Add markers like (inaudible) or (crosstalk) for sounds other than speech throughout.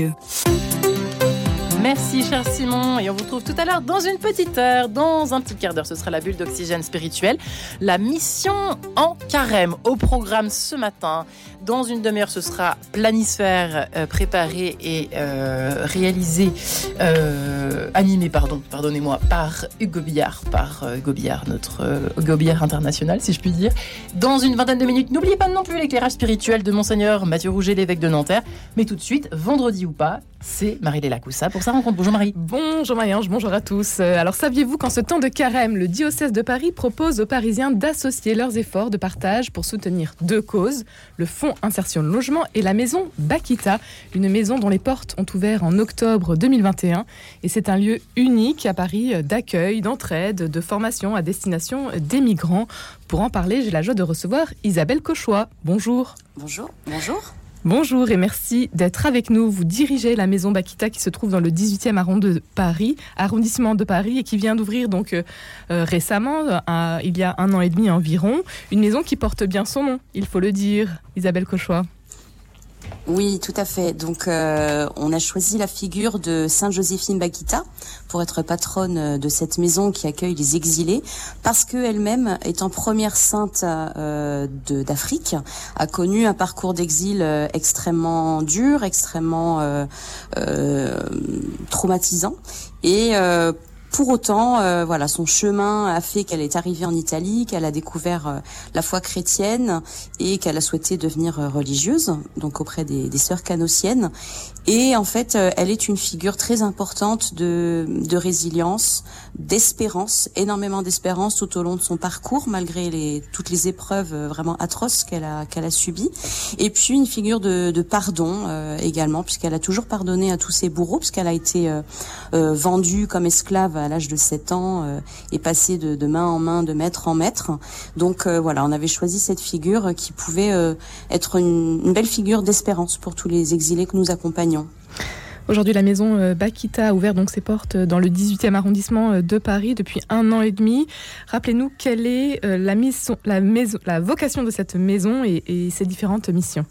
you. Merci cher Simon et on vous retrouve tout à l'heure dans une petite heure, dans un petit quart d'heure, ce sera la bulle d'oxygène spirituel, la mission en carême au programme ce matin. Dans une demi-heure, ce sera planisphère euh, préparé et euh, réalisé, euh, animé, pardon, pardonnez-moi, par Hugo Billard, par Hugo Billard, notre Hugo Billard international, si je puis dire. Dans une vingtaine de minutes, n'oubliez pas non plus l'éclairage spirituel de Monseigneur Mathieu Rouget, l'évêque de Nanterre. Mais tout de suite, vendredi ou pas, c'est Marie-Léla Lacoussa pour sa rencontre. Bonjour Marie. Bonjour Marie-Ange, bonjour à tous. Euh, Alors saviez-vous qu'en ce temps de carême, le diocèse de Paris propose aux Parisiens d'associer leurs efforts de partage pour soutenir deux causes, le Fonds Insertion Logement et la maison Bakita, une maison dont les portes ont ouvert en octobre 2021. Et c'est un lieu unique à Paris euh, d'accueil, d'entraide, de formation à destination des migrants. Pour en parler, j'ai la joie de recevoir Isabelle Cauchois. Bonjour. Bonjour, bonjour. Bonjour et merci d'être avec nous. Vous dirigez la maison Bakita qui se trouve dans le 18e arrondissement de Paris, arrondissement de Paris et qui vient d'ouvrir donc euh, euh, récemment, euh, il y a un an et demi environ, une maison qui porte bien son nom, il faut le dire. Isabelle Cauchois. Oui, tout à fait. Donc, euh, on a choisi la figure de Sainte Joséphine Bakita pour être patronne de cette maison qui accueille les exilés, parce qu'elle-même, étant première sainte euh, d'Afrique, a connu un parcours d'exil euh, extrêmement dur, extrêmement euh, euh, traumatisant, et euh, pour autant, euh, voilà, son chemin a fait qu'elle est arrivée en Italie, qu'elle a découvert euh, la foi chrétienne et qu'elle a souhaité devenir euh, religieuse, donc auprès des, sœurs canossiennes. Et en fait, euh, elle est une figure très importante de, de résilience, d'espérance, énormément d'espérance tout au long de son parcours, malgré les, toutes les épreuves vraiment atroces qu'elle a, qu'elle a subies. Et puis une figure de, de pardon également, puisqu'elle a toujours pardonné à tous ses bourreaux, puisqu'elle a été vendue comme esclave à l'âge de 7 ans euh, et passée de, de main en main, de maître en maître. Donc euh, voilà, on avait choisi cette figure qui pouvait euh, être une, belle figure d'espérance pour tous les exilés que nous accompagnons. Aujourd'hui, la maison euh, Bakita a ouvert donc ses portes euh, dans le 18e arrondissement euh, de Paris depuis un an et demi. Rappelez-nous quelle est euh, la, mission, la, maison, la vocation de cette maison et ses différentes missions.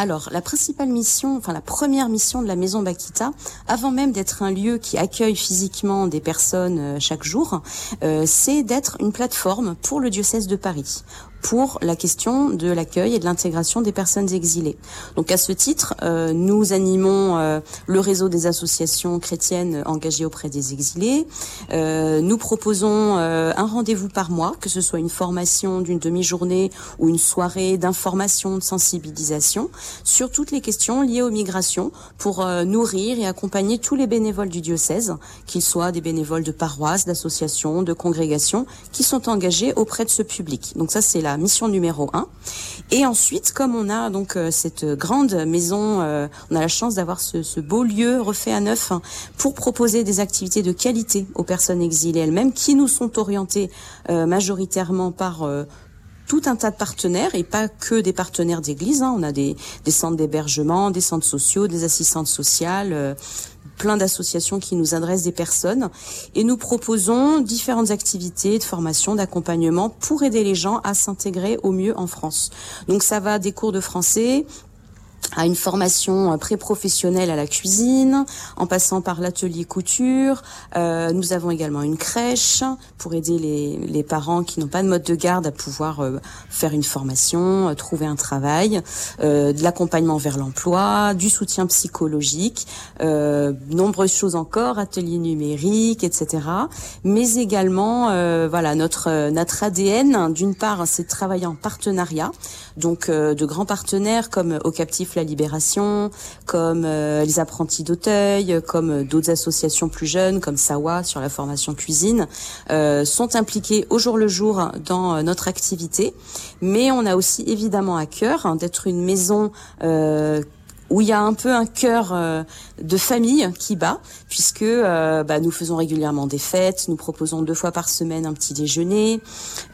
Alors, la principale mission, enfin la première mission de la maison Bakita, avant même d'être un lieu qui accueille physiquement des personnes euh, chaque jour, euh, c'est d'être une plateforme pour le diocèse de Paris pour la question de l'accueil et de l'intégration des personnes exilées. Donc à ce titre, euh, nous animons euh, le réseau des associations chrétiennes engagées auprès des exilés. Euh, nous proposons euh, un rendez-vous par mois, que ce soit une formation d'une demi-journée ou une soirée d'information, de sensibilisation sur toutes les questions liées aux migrations pour euh, nourrir et accompagner tous les bénévoles du diocèse, qu'ils soient des bénévoles de paroisses, d'associations, de congrégations, qui sont engagés auprès de ce public. Donc ça, c'est la mission numéro un. Et ensuite, comme on a donc euh, cette grande maison, euh, on a la chance d'avoir ce, beau lieu refait à neuf hein, pour proposer des activités de qualité aux personnes exilées elles-mêmes, qui nous sont orientées euh, majoritairement par tout un tas de partenaires et pas que des partenaires d'église. hein. On a des, centres d'hébergement, des centres sociaux, des assistantes sociales, plein d'associations qui nous adressent des personnes et nous proposons différentes activités de formation, d'accompagnement pour aider les gens à s'intégrer au mieux en France. Donc ça va des cours de français, à une formation euh, pré-professionnelle à la cuisine, en passant par l'atelier couture. Euh, nous avons également une crèche pour aider les, les parents qui n'ont pas de mode de garde à pouvoir euh, faire une formation, euh, trouver un travail, euh, de l'accompagnement vers l'emploi, du soutien psychologique, euh, nombreuses choses encore, ateliers numériques, etc. Mais également, voilà, notre notre ADN. D'une part, c'est de travailler en partenariat, donc de grands partenaires comme Au Captif La Libération, comme euh, les apprentis d'Auteuil, comme euh, d'autres associations plus jeunes, comme Sawa sur la formation cuisine, euh, sont impliqués au jour le jour dans euh, notre activité. Mais on a aussi évidemment à cœur hein, d'être une maison euh, où il y a un peu un cœur euh, de famille qui bat, puisque euh, bah, nous faisons régulièrement des fêtes, nous proposons deux fois par semaine un petit déjeuner,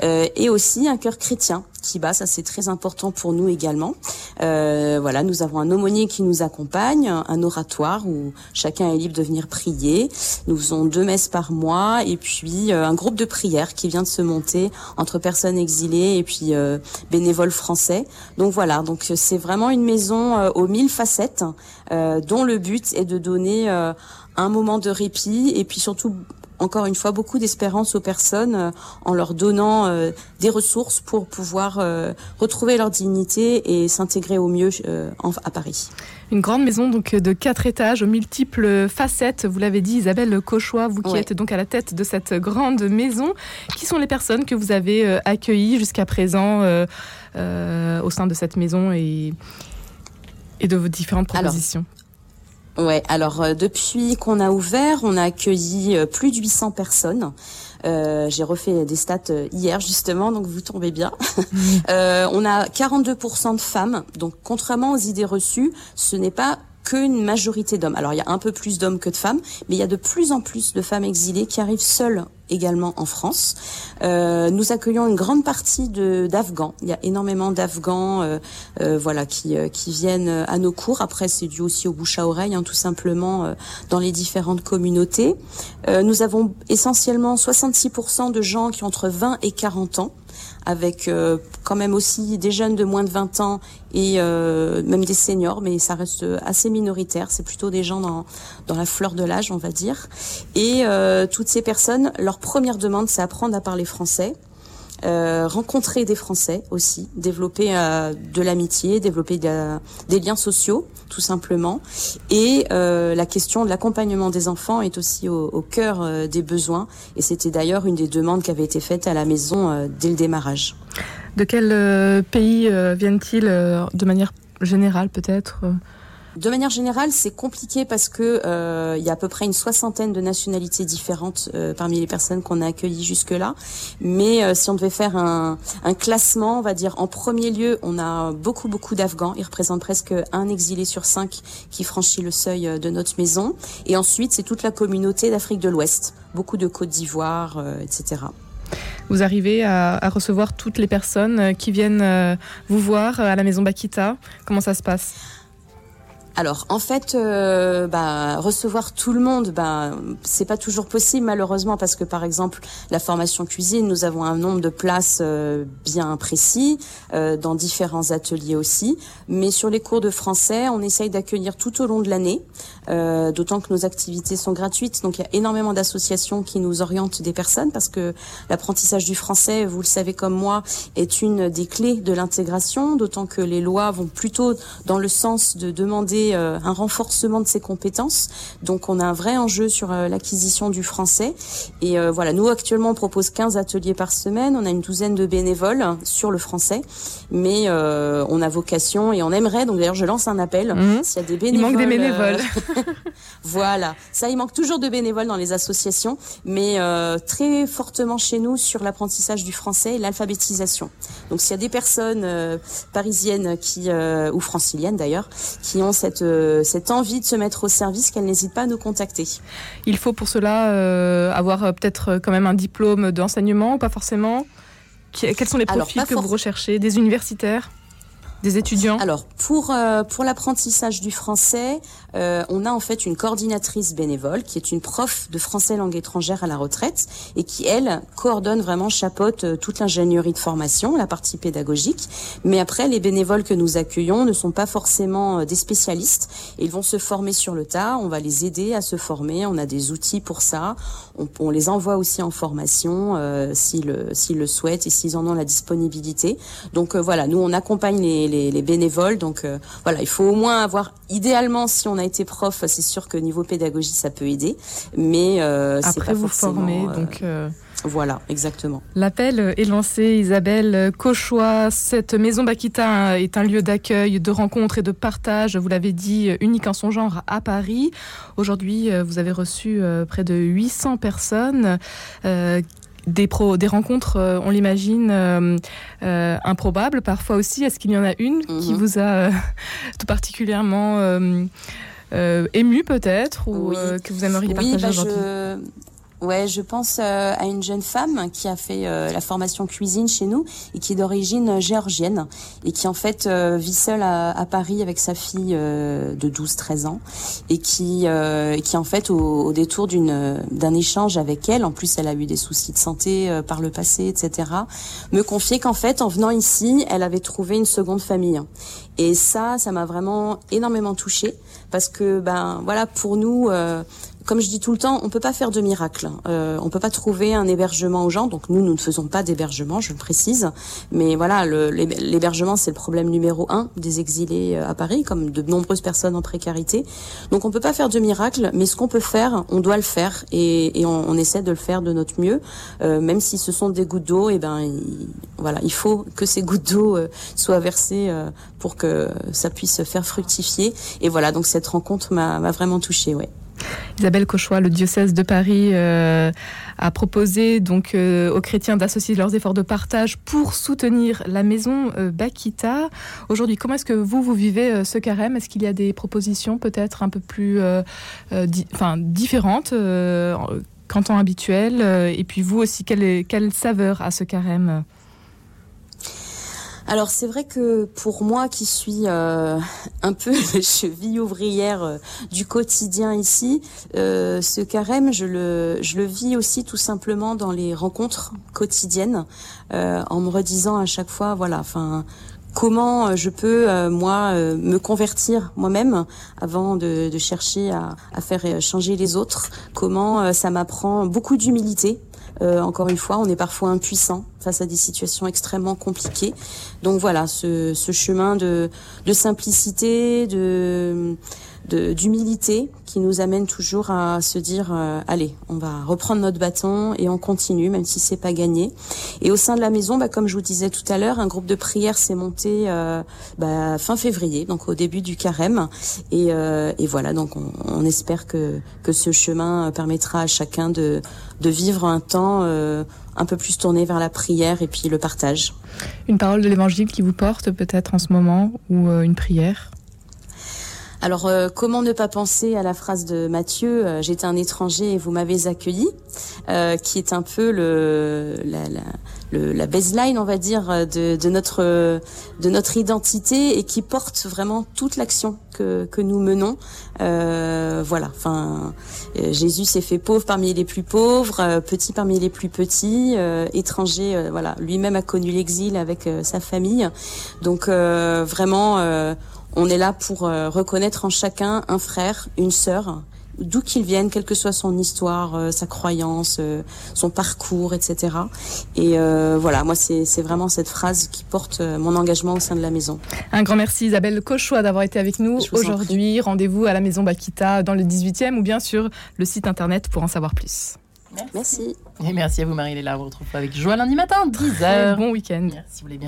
euh, et aussi un cœur chrétien qui bat. Ça, c'est très important pour nous également. Euh, voilà, nous avons un aumônier qui nous accompagne, un oratoire où chacun est libre de venir prier. Nous faisons deux messes par mois et puis euh, un groupe de prière qui vient de se monter entre personnes exilées et puis euh, bénévoles français. Donc voilà, donc c'est vraiment une maison euh, aux mille facettes dont le but est de donner un moment de répit et puis surtout encore une fois beaucoup d'espérance aux personnes euh, en leur donnant euh, des ressources pour pouvoir euh, retrouver leur dignité et s'intégrer au mieux à Paris. Une grande maison donc de quatre étages aux multiples facettes. Vous l'avez dit, Isabelle Cauchois, vous qui êtes donc à la tête de cette grande maison. Qui sont les personnes que vous avez accueillies jusqu'à présent au sein de cette maison et, et de vos différentes propositions? Ouais, alors euh, depuis qu'on a ouvert, on a accueilli euh, plus de 800 personnes. Euh, J'ai refait des stats hier justement, donc vous tombez bien. (laughs) euh, on a 42% de femmes, donc contrairement aux idées reçues, ce n'est pas qu'une majorité d'hommes. Alors il y a un peu plus d'hommes que de femmes, mais il y a de plus en plus de femmes exilées qui arrivent seules également en France. Euh, nous accueillons une grande partie d'Afghans. Il y a énormément d'Afghans, euh, euh, voilà, qui, euh, qui viennent à nos cours. Après, c'est dû aussi au bouche à oreille, hein, tout simplement, euh, dans les différentes communautés. Euh, nous avons essentiellement 66% de gens qui ont entre 20 et 40 ans avec euh, quand même aussi des jeunes de moins de 20 ans et euh, même des seniors, mais ça reste assez minoritaire. C'est plutôt des gens dans, dans la fleur de l'âge, on va dire. Et euh, toutes ces personnes, leur première demande, c'est apprendre à parler français. Euh, rencontrer des Français aussi, développer euh, de l'amitié, développer de, des liens sociaux, tout simplement. Et euh, la question de l'accompagnement des enfants est aussi au, au cœur des besoins. Et c'était d'ailleurs une des demandes qui avait été faite à la maison dès le démarrage. De quel pays viennent-ils de manière générale peut-être de manière générale, c'est compliqué parce que euh, il y a à peu près une soixantaine de nationalités différentes euh, parmi les personnes qu'on a accueillies jusque-là. Mais euh, si on devait faire un, un, classement, on va dire en premier lieu, on a beaucoup beaucoup d'Afghans. Ils représentent presque un exilé sur cinq qui franchit le seuil de notre maison. Et ensuite, c'est toute la communauté d'Afrique de l'Ouest, beaucoup de Côte d'Ivoire, euh, etc. Vous arrivez à, à, recevoir toutes les personnes qui viennent euh, vous voir à la maison Bakita. Comment ça se passe? Alors en fait, euh, bah, recevoir tout le monde, bah, c'est pas toujours possible malheureusement parce que par exemple la formation cuisine, nous avons un nombre de places euh, bien précis euh, dans différents ateliers aussi. Mais sur les cours de français, on essaye d'accueillir tout au long de l'année, euh, d'autant que nos activités sont gratuites. Donc il y a énormément d'associations qui nous orientent des personnes parce que l'apprentissage du français, vous le savez comme moi, est une des clés de l'intégration. D'autant que les lois vont plutôt dans le sens de demander euh, un renforcement de ses compétences. Donc on a un vrai enjeu sur euh, l'acquisition du français. Et euh, voilà, nous actuellement on propose 15 ateliers par semaine, on a une douzaine de bénévoles sur le français, mais on a vocation et on aimerait, donc d'ailleurs je lance un appel, mmh. s'il y a des bénévoles. Il manque des bénévoles. (laughs) voilà, ça il manque toujours de bénévoles dans les associations, mais très fortement chez nous sur l'apprentissage du français et l'alphabétisation. Donc s'il y a des personnes parisiennes qui, ou franciliennes d'ailleurs, qui ont cette cette, euh, cette envie de se mettre au service, qu'elle n'hésite pas à nous contacter. Il faut pour cela euh, avoir euh, peut-être quand même un diplôme d'enseignement ou pas forcément. Quels sont les profils Alors, que vous recherchez? Des universitaires? Alors pour euh, pour l'apprentissage du français, euh, on a en fait une coordinatrice bénévole qui est une prof de français langue étrangère à la retraite et qui elle coordonne vraiment chapeaute euh, toute l'ingénierie de formation, la partie pédagogique. Mais après les bénévoles que nous accueillons ne sont pas forcément euh, des spécialistes. Ils vont se former sur le tas. On va les aider à se former. On a des outils pour ça. On, on les envoie aussi en formation euh, s'ils le souhaitent et s'ils en ont la disponibilité. Donc euh, voilà, nous on accompagne les les, les bénévoles. Donc euh, voilà, il faut au moins avoir, idéalement, si on a été prof, c'est sûr que niveau pédagogie, ça peut aider. Mais euh, après pas vous formez, euh, donc. Voilà, exactement. L'appel est lancé, Isabelle Cauchois. Cette maison Bakita est un lieu d'accueil, de rencontre et de partage, vous l'avez dit, unique en son genre à Paris. Aujourd'hui, vous avez reçu près de 800 personnes euh, des, pro, des rencontres, euh, on l'imagine, euh, euh, improbables parfois aussi. Est-ce qu'il y en a une qui vous a tout particulièrement ému peut-être ou oui. que vous aimeriez oui, partager bah aujourd'hui? je... Ouais, je pense euh, à une jeune femme qui a fait euh, la formation cuisine chez nous et qui est d'origine géorgienne et qui en fait euh, vit seule à, à, Paris avec sa fille de 12-13 ans et qui qui en fait au, au détour d'une d'un échange avec elle, en plus elle a eu des soucis de santé par le passé, etc. Me confiait qu'en fait en venant ici, elle avait trouvé une seconde famille et ça, ça m'a vraiment énormément touchée parce que ben voilà pour nous comme je dis tout le temps, on peut pas faire de miracle. Euh, on peut pas trouver un hébergement aux gens. Donc nous, nous ne faisons pas d'hébergement, je le précise. Mais voilà, l'hébergement, c'est le problème numéro un des exilés euh, à Paris, comme de nombreuses personnes en précarité. Donc on peut pas faire de miracle, mais ce qu'on peut faire, on doit le faire et, on, essaie de le faire de notre mieux, euh, même si ce sont des gouttes d'eau. Et eh ben, il, voilà, il faut que ces gouttes d'eau euh, soient versées euh, pour que ça puisse faire fructifier. Et voilà, donc cette rencontre m'a vraiment touchée, ouais. Isabelle Cauchois, le diocèse de Paris euh, a proposé donc euh, aux chrétiens d'associer leurs efforts de partage pour soutenir la maison euh, Bakita. Aujourd'hui, comment est-ce que vous vous vivez ce carême? Est-ce qu'il y a des propositions peut-être un peu plus différentes qu'en temps habituel Et puis vous aussi, quelle, saveur à ce carême? Alors c'est vrai que pour moi qui suis euh, un peu (laughs) cheville ouvrière euh, du quotidien ici, euh, ce carême, je le, je le vis aussi tout simplement dans les rencontres quotidiennes, en me redisant à chaque fois, voilà, enfin comment je peux moi me convertir moi-même avant de, chercher à, faire changer les autres. Comment ça m'apprend beaucoup d'humilité euh, encore une fois, on est parfois impuissant face à des situations extrêmement compliquées. Donc voilà, ce, ce chemin de, de simplicité, de d'humilité qui nous amène toujours à se dire euh, allez on va reprendre notre bâton et on continue même si c'est pas gagné. Et au sein de la maison bah, comme je vous disais tout à l'heure un groupe de prière s'est monté euh, bah, fin février donc au début du carême. Et, euh, et voilà donc on, on, espère que que ce chemin permettra à chacun de de vivre un temps euh, un peu plus tourné vers la prière et puis le partage. Une parole de l'évangile qui vous porte peut-être en ce moment ou euh, une prière? Alors, euh, comment ne pas penser à la phrase de Matthieu euh, J'étais un étranger et vous m'avez accueilli, euh, qui est un peu le, la, la, la baseline, on va dire, de, de, notre de notre identité et qui porte vraiment toute l'action que, que nous menons. Euh, voilà. Enfin, Jésus s'est fait pauvre parmi les plus pauvres, petit parmi les plus petits, étranger. voilà, lui-même a connu l'exil avec sa famille. Donc vraiment on est là pour euh, reconnaître en chacun un frère, une sœur, d'où qu'il vienne, quelle que soit son histoire, euh, sa croyance, euh, son parcours, etc. Et voilà, moi c'est vraiment cette phrase qui porte mon engagement au sein de la maison. Un grand merci Isabelle Cochois d'avoir été avec nous aujourd'hui. Rendez-vous à la maison Bakita dans le 18e ou bien sur le site internet pour en savoir plus. Merci. Et merci à vous Marie-Léla. On vous retrouve avec joie lundi matin, 10h. Bon week-end. Merci, vous voulez bien.